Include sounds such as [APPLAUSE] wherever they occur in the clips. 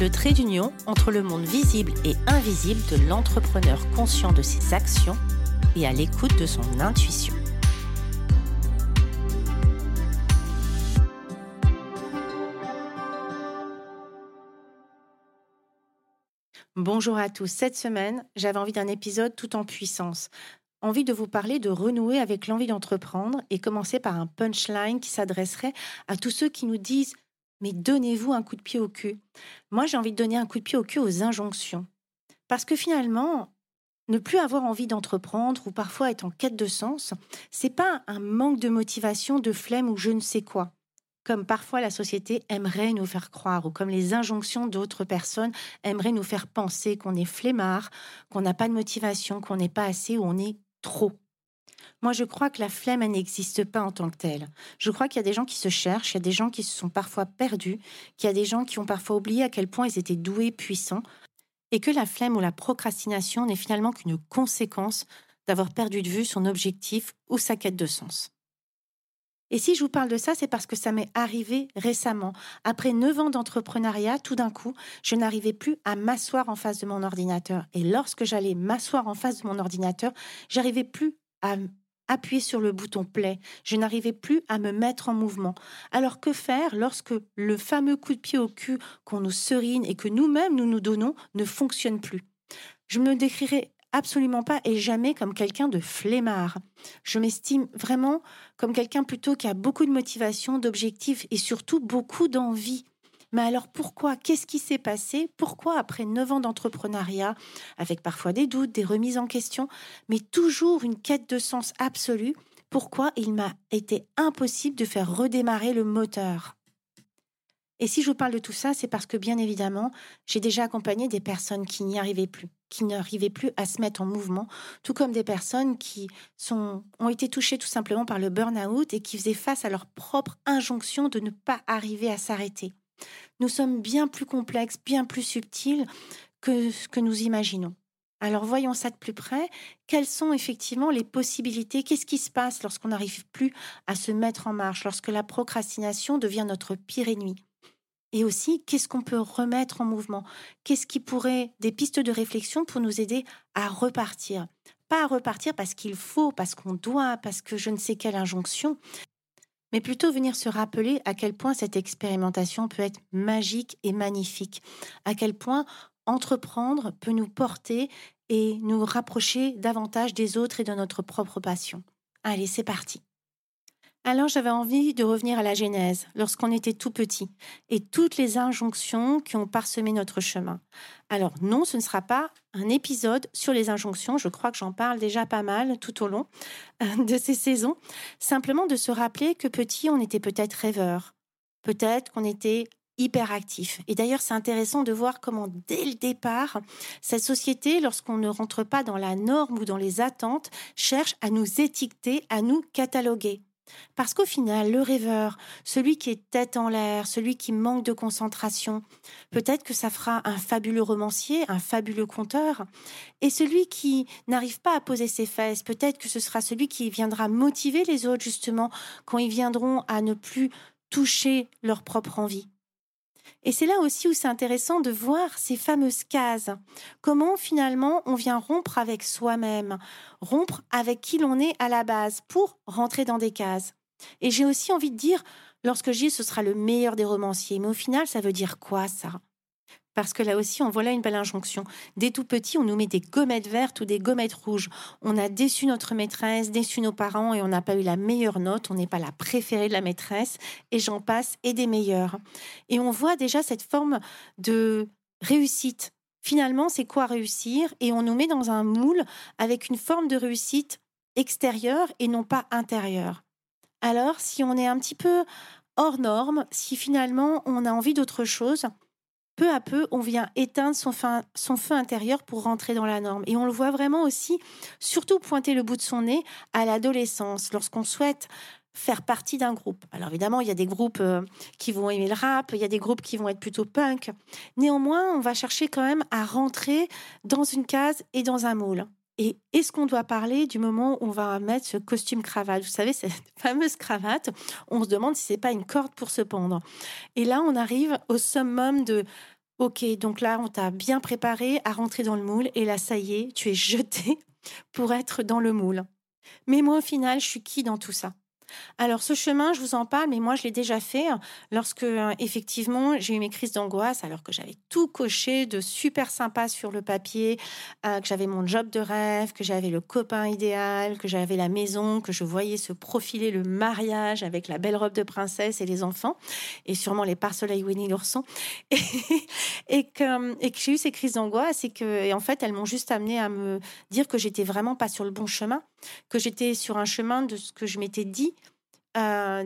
le trait d'union entre le monde visible et invisible de l'entrepreneur conscient de ses actions et à l'écoute de son intuition. Bonjour à tous. Cette semaine, j'avais envie d'un épisode tout en puissance. Envie de vous parler de renouer avec l'envie d'entreprendre et commencer par un punchline qui s'adresserait à tous ceux qui nous disent mais donnez-vous un coup de pied au cul. Moi, j'ai envie de donner un coup de pied au cul aux injonctions. Parce que finalement, ne plus avoir envie d'entreprendre ou parfois être en quête de sens, c'est pas un manque de motivation, de flemme ou je ne sais quoi. Comme parfois la société aimerait nous faire croire, ou comme les injonctions d'autres personnes aimeraient nous faire penser qu'on est flemmard, qu'on n'a pas de motivation, qu'on n'est pas assez ou on est trop. Moi, je crois que la flemme, n'existe pas en tant que telle. Je crois qu'il y a des gens qui se cherchent, il y a des gens qui se sont parfois perdus, qu'il y a des gens qui ont parfois oublié à quel point ils étaient doués, puissants, et que la flemme ou la procrastination n'est finalement qu'une conséquence d'avoir perdu de vue son objectif ou sa quête de sens. Et si je vous parle de ça, c'est parce que ça m'est arrivé récemment. Après neuf ans d'entrepreneuriat, tout d'un coup, je n'arrivais plus à m'asseoir en face de mon ordinateur. Et lorsque j'allais m'asseoir en face de mon ordinateur, j'arrivais plus à appuyer sur le bouton play. Je n'arrivais plus à me mettre en mouvement. Alors que faire lorsque le fameux coup de pied au cul qu'on nous serine et que nous-mêmes nous nous donnons ne fonctionne plus? Je me décrirais absolument pas et jamais comme quelqu'un de flemmard. Je m'estime vraiment comme quelqu'un plutôt qui a beaucoup de motivation, d'objectifs et surtout beaucoup d'envie. Mais alors pourquoi Qu'est-ce qui s'est passé? Pourquoi après neuf ans d'entrepreneuriat, avec parfois des doutes, des remises en question, mais toujours une quête de sens absolue, pourquoi il m'a été impossible de faire redémarrer le moteur? Et si je vous parle de tout ça, c'est parce que bien évidemment, j'ai déjà accompagné des personnes qui n'y arrivaient plus, qui n'arrivaient plus à se mettre en mouvement, tout comme des personnes qui sont, ont été touchées tout simplement par le burn-out et qui faisaient face à leur propre injonction de ne pas arriver à s'arrêter. Nous sommes bien plus complexes, bien plus subtils que ce que nous imaginons. Alors voyons ça de plus près. Quelles sont effectivement les possibilités? Qu'est-ce qui se passe lorsqu'on n'arrive plus à se mettre en marche, lorsque la procrastination devient notre pire ennemi? Et aussi, qu'est-ce qu'on peut remettre en mouvement? Qu'est-ce qui pourrait, des pistes de réflexion pour nous aider à repartir? Pas à repartir parce qu'il faut, parce qu'on doit, parce que je ne sais quelle injonction, mais plutôt venir se rappeler à quel point cette expérimentation peut être magique et magnifique, à quel point entreprendre peut nous porter et nous rapprocher davantage des autres et de notre propre passion. Allez, c'est parti. Alors j'avais envie de revenir à la Genèse, lorsqu'on était tout petit, et toutes les injonctions qui ont parsemé notre chemin. Alors non, ce ne sera pas un épisode sur les injonctions, je crois que j'en parle déjà pas mal tout au long euh, de ces saisons, simplement de se rappeler que petit, on était peut-être rêveur, peut-être qu'on était hyperactif. Et d'ailleurs, c'est intéressant de voir comment, dès le départ, cette société, lorsqu'on ne rentre pas dans la norme ou dans les attentes, cherche à nous étiqueter, à nous cataloguer. Parce qu'au final, le rêveur, celui qui est tête en l'air, celui qui manque de concentration, peut-être que ça fera un fabuleux romancier, un fabuleux conteur. Et celui qui n'arrive pas à poser ses fesses, peut-être que ce sera celui qui viendra motiver les autres justement quand ils viendront à ne plus toucher leur propre envie. Et c'est là aussi où c'est intéressant de voir ces fameuses cases. Comment finalement on vient rompre avec soi-même, rompre avec qui l'on est à la base pour rentrer dans des cases. Et j'ai aussi envie de dire, lorsque dis ce sera le meilleur des romanciers, mais au final ça veut dire quoi ça? Parce que là aussi, on voit là une belle injonction. Dès tout petit, on nous met des gommettes vertes ou des gommettes rouges. On a déçu notre maîtresse, déçu nos parents et on n'a pas eu la meilleure note. On n'est pas la préférée de la maîtresse et j'en passe et des meilleurs. Et on voit déjà cette forme de réussite. Finalement, c'est quoi réussir? Et on nous met dans un moule avec une forme de réussite extérieure et non pas intérieure. Alors, si on est un petit peu hors norme, si finalement on a envie d'autre chose, peu à peu, on vient éteindre son feu, intérieur pour rentrer dans la norme. Et on le voit vraiment aussi, surtout pointer le bout de son nez à l'adolescence, lorsqu'on souhaite faire partie d'un groupe. Alors évidemment, il y a des groupes euh, qui vont aimer le rap, il y a des groupes qui vont être plutôt punk. Néanmoins, on va chercher quand même à rentrer dans une case et dans un moule. Et est-ce qu'on doit parler du moment où on va mettre ce costume cravate? Vous savez, cette [LAUGHS] fameuse cravate, on se demande si c'est pas une corde pour se pendre. Et là, on arrive au summum de OK, donc là, on t'a bien préparé à rentrer dans le moule et là, ça y est, tu es jeté [LAUGHS] pour être dans le moule. Mais moi, au final, je suis qui dans tout ça? Alors ce chemin, je vous en parle, mais moi je l'ai déjà fait hein, lorsque euh, effectivement j'ai eu mes crises d'angoisse, alors que j'avais tout coché de super sympa sur le papier, euh, que j'avais mon job de rêve, que j'avais le copain idéal, que j'avais la maison, que je voyais se profiler le mariage avec la belle robe de princesse et les enfants, et sûrement les pare-soleil Winnie l'ourson, [LAUGHS] et, que, et que j'ai eu ces crises d'angoisse et que et en fait elles m'ont juste amené à me dire que j'étais vraiment pas sur le bon chemin, que j'étais sur un chemin de ce que je m'étais dit euh,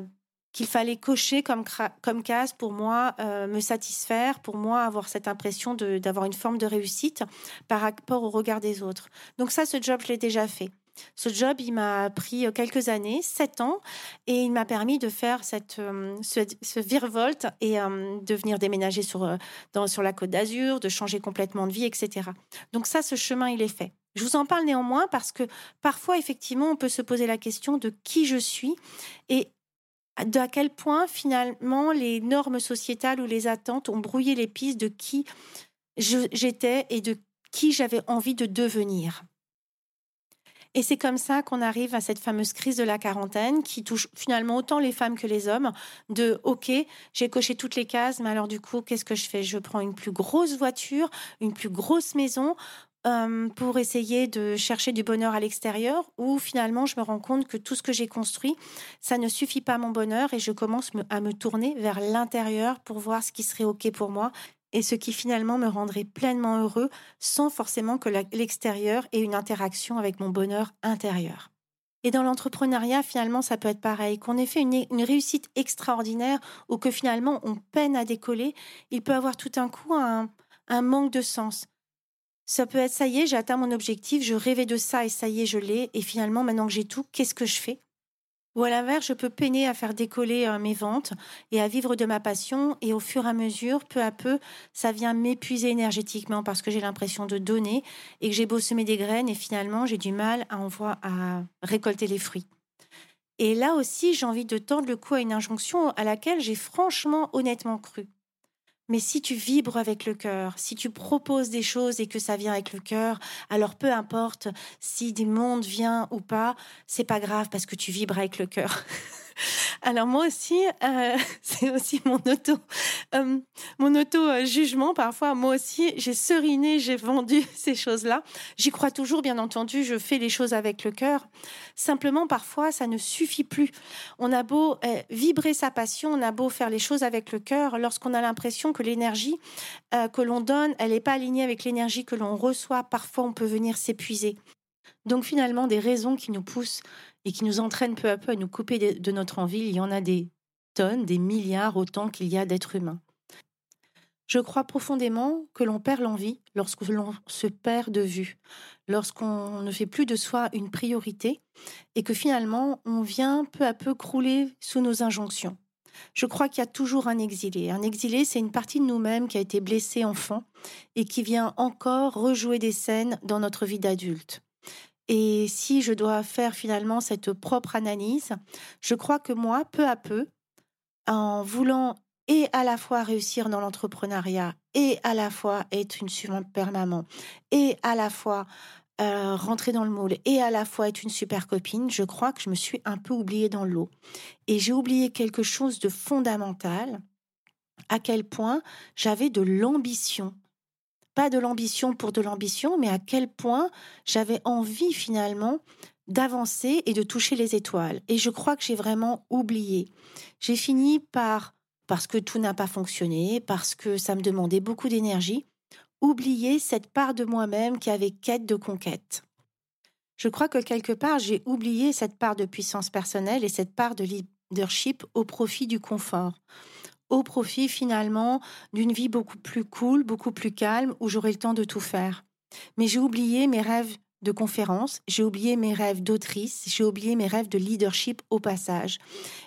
qu'il fallait cocher comme, comme case pour moi, euh, me satisfaire, pour moi avoir cette impression d'avoir une forme de réussite par rapport au regard des autres. Donc ça, ce job, je l'ai déjà fait. Ce job, il m'a pris euh, quelques années, sept ans, et il m'a permis de faire cette, ce, ce virevolte et de venir déménager sur, dans, sur la côte d'Azur, de changer complètement de vie, etc. Donc ça, ce chemin, il est fait. Je vous en parle néanmoins parce que parfois, effectivement, on peut se poser la question de qui je suis et à quel point finalement les normes sociétales ou les attentes ont brouillé les pistes de qui j'étais et de qui j'avais envie de devenir. Et c'est comme ça qu'on arrive à cette fameuse crise de la quarantaine qui touche finalement autant les femmes que les hommes, de OK, j'ai coché toutes les cases, mais alors du coup, qu'est-ce que je fais? Je prends une plus grosse voiture, une plus grosse maison, euh, pour essayer de chercher du bonheur à l'extérieur ou finalement je me rends compte que tout ce que j'ai construit, ça ne suffit pas à mon bonheur et je commence à me tourner vers l'intérieur pour voir ce qui serait OK pour moi et ce qui finalement me rendrait pleinement heureux sans forcément que l'extérieur ait une interaction avec mon bonheur intérieur. Et dans l'entrepreneuriat, finalement, ça peut être pareil. Qu'on ait fait une, réussite extraordinaire ou que finalement on peine à décoller, il peut avoir tout un coup un manque de sens. Ça peut être ça y est, j'ai atteint mon objectif, je rêvais de ça et ça y est, je l'ai. Et finalement, maintenant que j'ai tout, qu'est-ce que je fais? Ou à l'inverse, je peux peiner à faire décoller euh, mes ventes et à vivre de ma passion. Et au fur et à mesure, peu à peu, ça vient m'épuiser énergétiquement parce que j'ai l'impression de donner et que j'ai beau semer des graines et finalement, j'ai du mal à, à récolter les fruits. Et là aussi, j'ai envie de tendre le cou à une injonction à laquelle j'ai franchement, honnêtement cru. Mais si tu vibres avec le cœur, si tu proposes des choses et que ça vient avec le cœur, alors peu importe si des mondes viennent ou pas, c'est pas grave parce que tu vibres avec le cœur. [LAUGHS] Alors moi aussi, euh, [LAUGHS] c'est aussi mon auto, euh, mon auto euh, jugement. Parfois, moi aussi, j'ai seriné, j'ai vendu [LAUGHS] ces choses-là. J'y crois toujours, bien entendu. Je fais les choses avec le cœur. Simplement, parfois, ça ne suffit plus. On a beau vibrer sa passion, on a beau faire les choses avec le cœur, lorsqu'on a l'impression que l'énergie que l'on donne, elle n'est pas alignée avec l'énergie que l'on reçoit. Parfois, on peut venir s'épuiser. Donc finalement, des raisons qui nous poussent et qui nous entraînent peu à peu à nous couper de notre envie, il y en a des tonnes, des milliards autant qu'il y a d'êtres humains. Je crois profondément que l'on perd l'envie lorsque l'on se perd de vue, lorsqu'on ne fait plus de soi une priorité et que finalement on vient peu à peu crouler sous nos injonctions. Je crois qu'il y a toujours un exilé. Un exilé, c'est une partie de nous-mêmes qui a été blessée enfant et qui vient encore rejouer des scènes dans notre vie d'adulte. Et si je dois faire finalement cette propre analyse, je crois que moi, peu à peu, en voulant et à la fois réussir dans l'entrepreneuriat et à la fois être une super maman et à la fois euh, rentrer dans le moule et à la fois être une super copine, je crois que je me suis un peu oubliée dans l'eau. Et j'ai oublié quelque chose de fondamental, à quel point j'avais de l'ambition pas de l'ambition pour de l'ambition, mais à quel point j'avais envie finalement d'avancer et de toucher les étoiles. Et je crois que j'ai vraiment oublié. J'ai fini par, parce que tout n'a pas fonctionné, parce que ça me demandait beaucoup d'énergie, oublier cette part de moi-même qui avait quête de conquête. Je crois que quelque part, j'ai oublié cette part de puissance personnelle et cette part de leadership au profit du confort, au profit finalement d'une vie beaucoup plus cool, beaucoup plus calme, où j'aurai le temps de tout faire. Mais j'ai oublié mes rêves de conférence, j'ai oublié mes rêves d'autrice, j'ai oublié mes rêves de leadership au passage.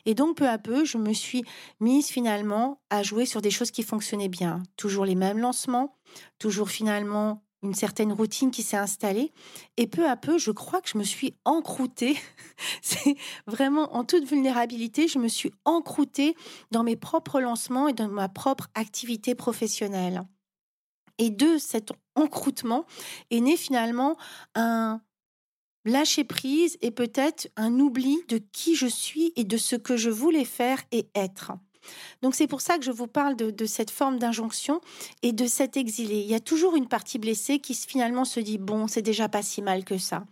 Et donc peu à peu, je me suis mise finalement à jouer sur des choses qui fonctionnaient bien. Toujours les mêmes lancements, toujours finalement une certaine routine qui s'est installée. Et peu à peu, je crois que je me suis encroûtée. [LAUGHS] C'est vraiment en toute vulnérabilité, je me suis encroûtée dans mes propres lancements et dans ma propre activité professionnelle. Et de cet encroûtement est né finalement un lâcher prise et peut-être un oubli de qui je suis et de ce que je voulais faire et être. Donc c'est pour ça que je vous parle de, cette forme d'injonction et de cet exilé. Il y a toujours une partie blessée qui finalement se dit bon, c'est déjà pas si mal que ça.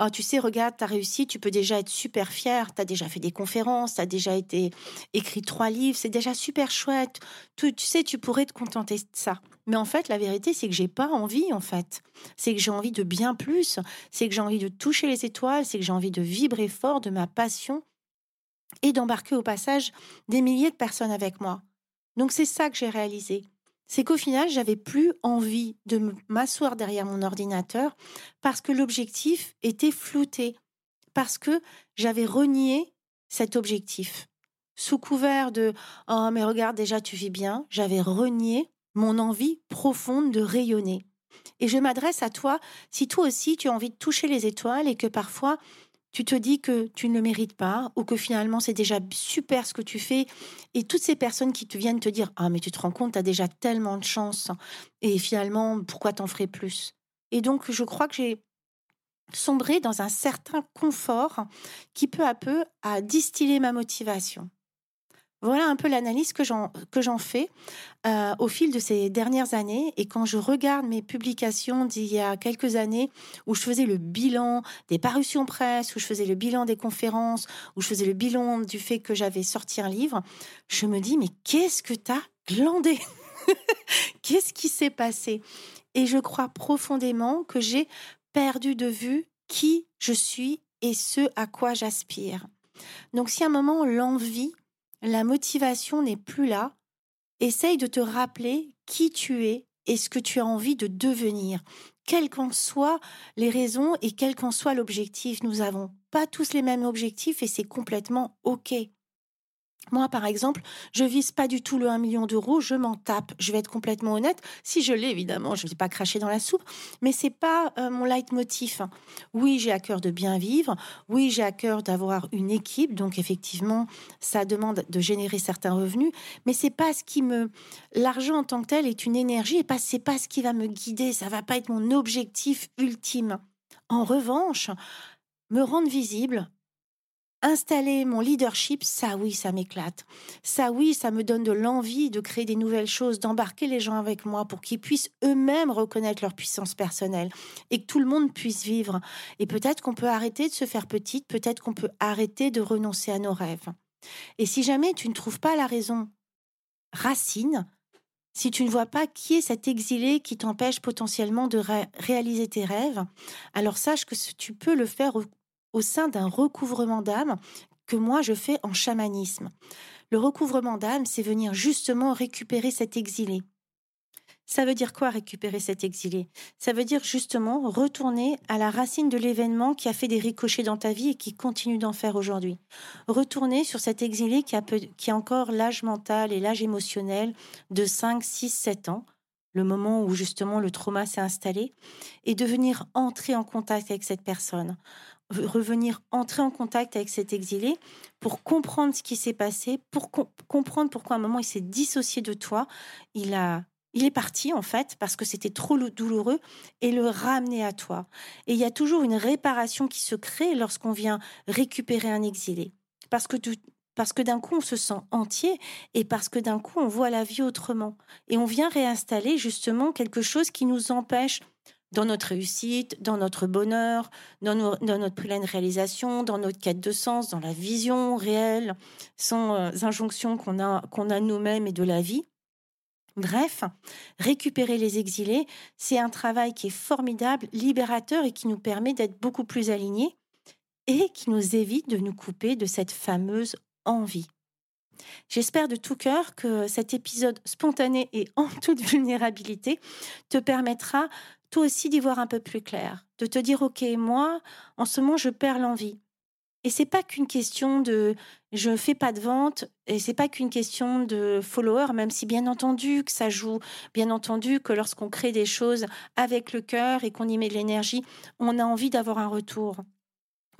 Oh, tu sais, regarde, tu as réussi, tu peux déjà être super fier, tu as déjà fait des conférences, tu as déjà été écrit trois livres, c'est déjà super chouette. Tu, tu sais, tu pourrais te contenter de ça. Mais en fait, la vérité, c'est que j'ai pas envie, en fait. C'est que j'ai envie de bien plus. C'est que j'ai envie de toucher les étoiles. C'est que j'ai envie de vibrer fort de ma passion et d'embarquer au passage des milliers de personnes avec moi. Donc c'est ça que j'ai réalisé. C'est qu'au final, j'avais plus envie de m'asseoir derrière mon ordinateur parce que l'objectif était flouté, parce que j'avais renié cet objectif. Sous couvert de Oh, mais regarde, déjà tu vis bien, j'avais renié mon envie profonde de rayonner. Et je m'adresse à toi si toi aussi tu as envie de toucher les étoiles et que parfois tu te dis que tu ne le mérites pas ou que finalement c'est déjà super ce que tu fais. Et toutes ces personnes qui te viennent te dire ah mais tu te rends compte tu as déjà tellement de chance. Et finalement pourquoi t'en ferais plus? Et donc je crois que j'ai sombré dans un certain confort qui peu à peu a distillé ma motivation voilà un peu l'analyse que j'en fais euh, au fil de ces dernières années. Et quand je regarde mes publications d'il y a quelques années, où je faisais le bilan des parutions presse, où je faisais le bilan des conférences, où je faisais le bilan du fait que j'avais sorti un livre, je me dis mais qu'est-ce que t'as glandé [LAUGHS] Qu'est-ce qui s'est passé? Et je crois profondément que j'ai perdu de vue qui je suis et ce à quoi j'aspire. Donc si à un moment l'envie la motivation n'est plus là, essaye de te rappeler qui tu es et ce que tu as envie de devenir. Quelles qu'en soient les raisons et quel qu'en soit l'objectif, nous avons pas tous les mêmes objectifs et c'est complètement OK. Moi, par exemple, je vise pas du tout le 1 million d'euros, je m'en tape. Je vais être complètement honnête. Si je l'ai, évidemment, je ne vais pas cracher dans la soupe, mais c'est pas euh, mon leitmotiv. Oui, j'ai à cœur de bien vivre. Oui, j'ai à cœur d'avoir une équipe. Donc, effectivement, ça demande de générer certains revenus, mais c'est pas ce qui me. L'argent en tant que tel est une énergie et pas, c'est pas ce qui va me guider. Ça va pas être mon objectif ultime. En revanche, me rendre visible, Installer mon leadership, ça oui, ça m'éclate. Ça oui, ça me donne de l'envie de créer des nouvelles choses, d'embarquer les gens avec moi pour qu'ils puissent eux-mêmes reconnaître leur puissance personnelle et que tout le monde puisse vivre. Et peut-être qu'on peut arrêter de se faire petite, peut-être qu'on peut arrêter de renoncer à nos rêves. Et si jamais tu ne trouves pas la raison racine, si tu ne vois pas qui est cet exilé qui t'empêche potentiellement de réaliser tes rêves, alors sache que tu peux le faire au sein d'un recouvrement d'âme que moi je fais en chamanisme. Le recouvrement d'âme, c'est venir justement récupérer cet exilé. Ça veut dire quoi récupérer cet exilé? Ça veut dire justement retourner à la racine de l'événement qui a fait des ricochets dans ta vie et qui continue d'en faire aujourd'hui. Retourner sur cet exilé qui a, qui a encore l'âge mental et l'âge émotionnel de 5, 6, 7 ans, le moment où justement le trauma s'est installé, et de venir entrer en contact avec cette personne revenir entrer en contact avec cet exilé pour comprendre ce qui s'est passé, pour comprendre pourquoi à un moment il s'est dissocié de toi, il a il est parti en fait parce que c'était trop douloureux et le ramener à toi. Et il y a toujours une réparation qui se crée lorsqu'on vient récupérer un exilé. Parce que parce que d'un coup on se sent entier et parce que d'un coup on voit la vie autrement et on vient réinstaller justement quelque chose qui nous empêche dans notre réussite, dans notre bonheur, dans, notre pleine réalisation, dans notre quête de sens, dans la vision réelle, sans euh, injonctions qu'on a, qu'on a nous-mêmes et de la vie. Bref, récupérer les exilés, c'est un travail qui est formidable, libérateur et qui nous permet d'être beaucoup plus alignés et qui nous évite de nous couper de cette fameuse envie. J'espère de tout cœur que cet épisode spontané et en [LAUGHS] toute vulnérabilité te permettra toi aussi d'y voir un peu plus clair, de te dire ok moi en ce moment je perds l'envie. Et c'est pas qu'une question de je fais pas de vente et c'est pas qu'une question de follower même si bien entendu que ça joue, bien entendu que lorsqu'on crée des choses avec le cœur et qu'on y met de l'énergie, on a envie d'avoir un retour.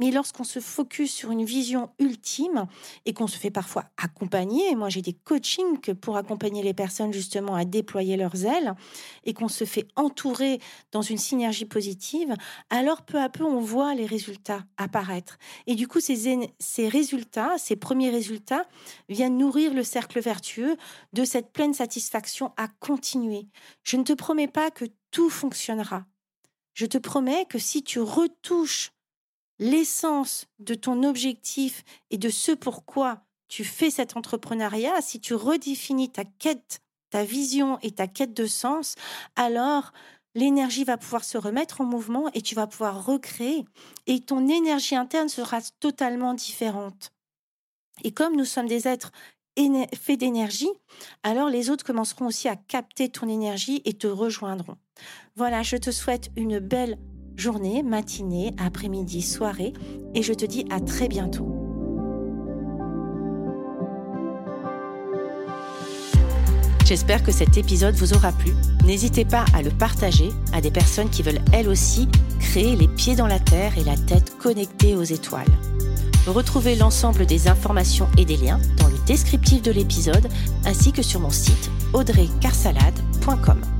Mais lorsqu'on se focus sur une vision ultime et qu'on se fait parfois accompagner, moi j'ai des coachings pour accompagner les personnes justement à déployer leurs ailes et qu'on se fait entourer dans une synergie positive, alors peu à peu on voit les résultats apparaître. Et du coup, ces, ces résultats, ces premiers résultats viennent nourrir le cercle vertueux de cette pleine satisfaction à continuer. Je ne te promets pas que tout fonctionnera. Je te promets que si tu retouches l'essence de ton objectif et de ce pourquoi tu fais cet entrepreneuriat, si tu redéfinis ta quête, ta vision et ta quête de sens, alors l'énergie va pouvoir se remettre en mouvement et tu vas pouvoir recréer et ton énergie interne sera totalement différente. Et comme nous sommes des êtres faits d'énergie, alors les autres commenceront aussi à capter ton énergie et te rejoindront. Voilà, je te souhaite une belle journée, matinée, après-midi, soirée, et je te dis à très bientôt. J'espère que cet épisode vous aura plu. N'hésitez pas à le partager à des personnes qui veulent elles aussi créer les pieds dans la terre et la tête connectée aux étoiles. Retrouvez l'ensemble des informations et des liens dans le descriptif de l'épisode ainsi que sur mon site audreycarsalade.com.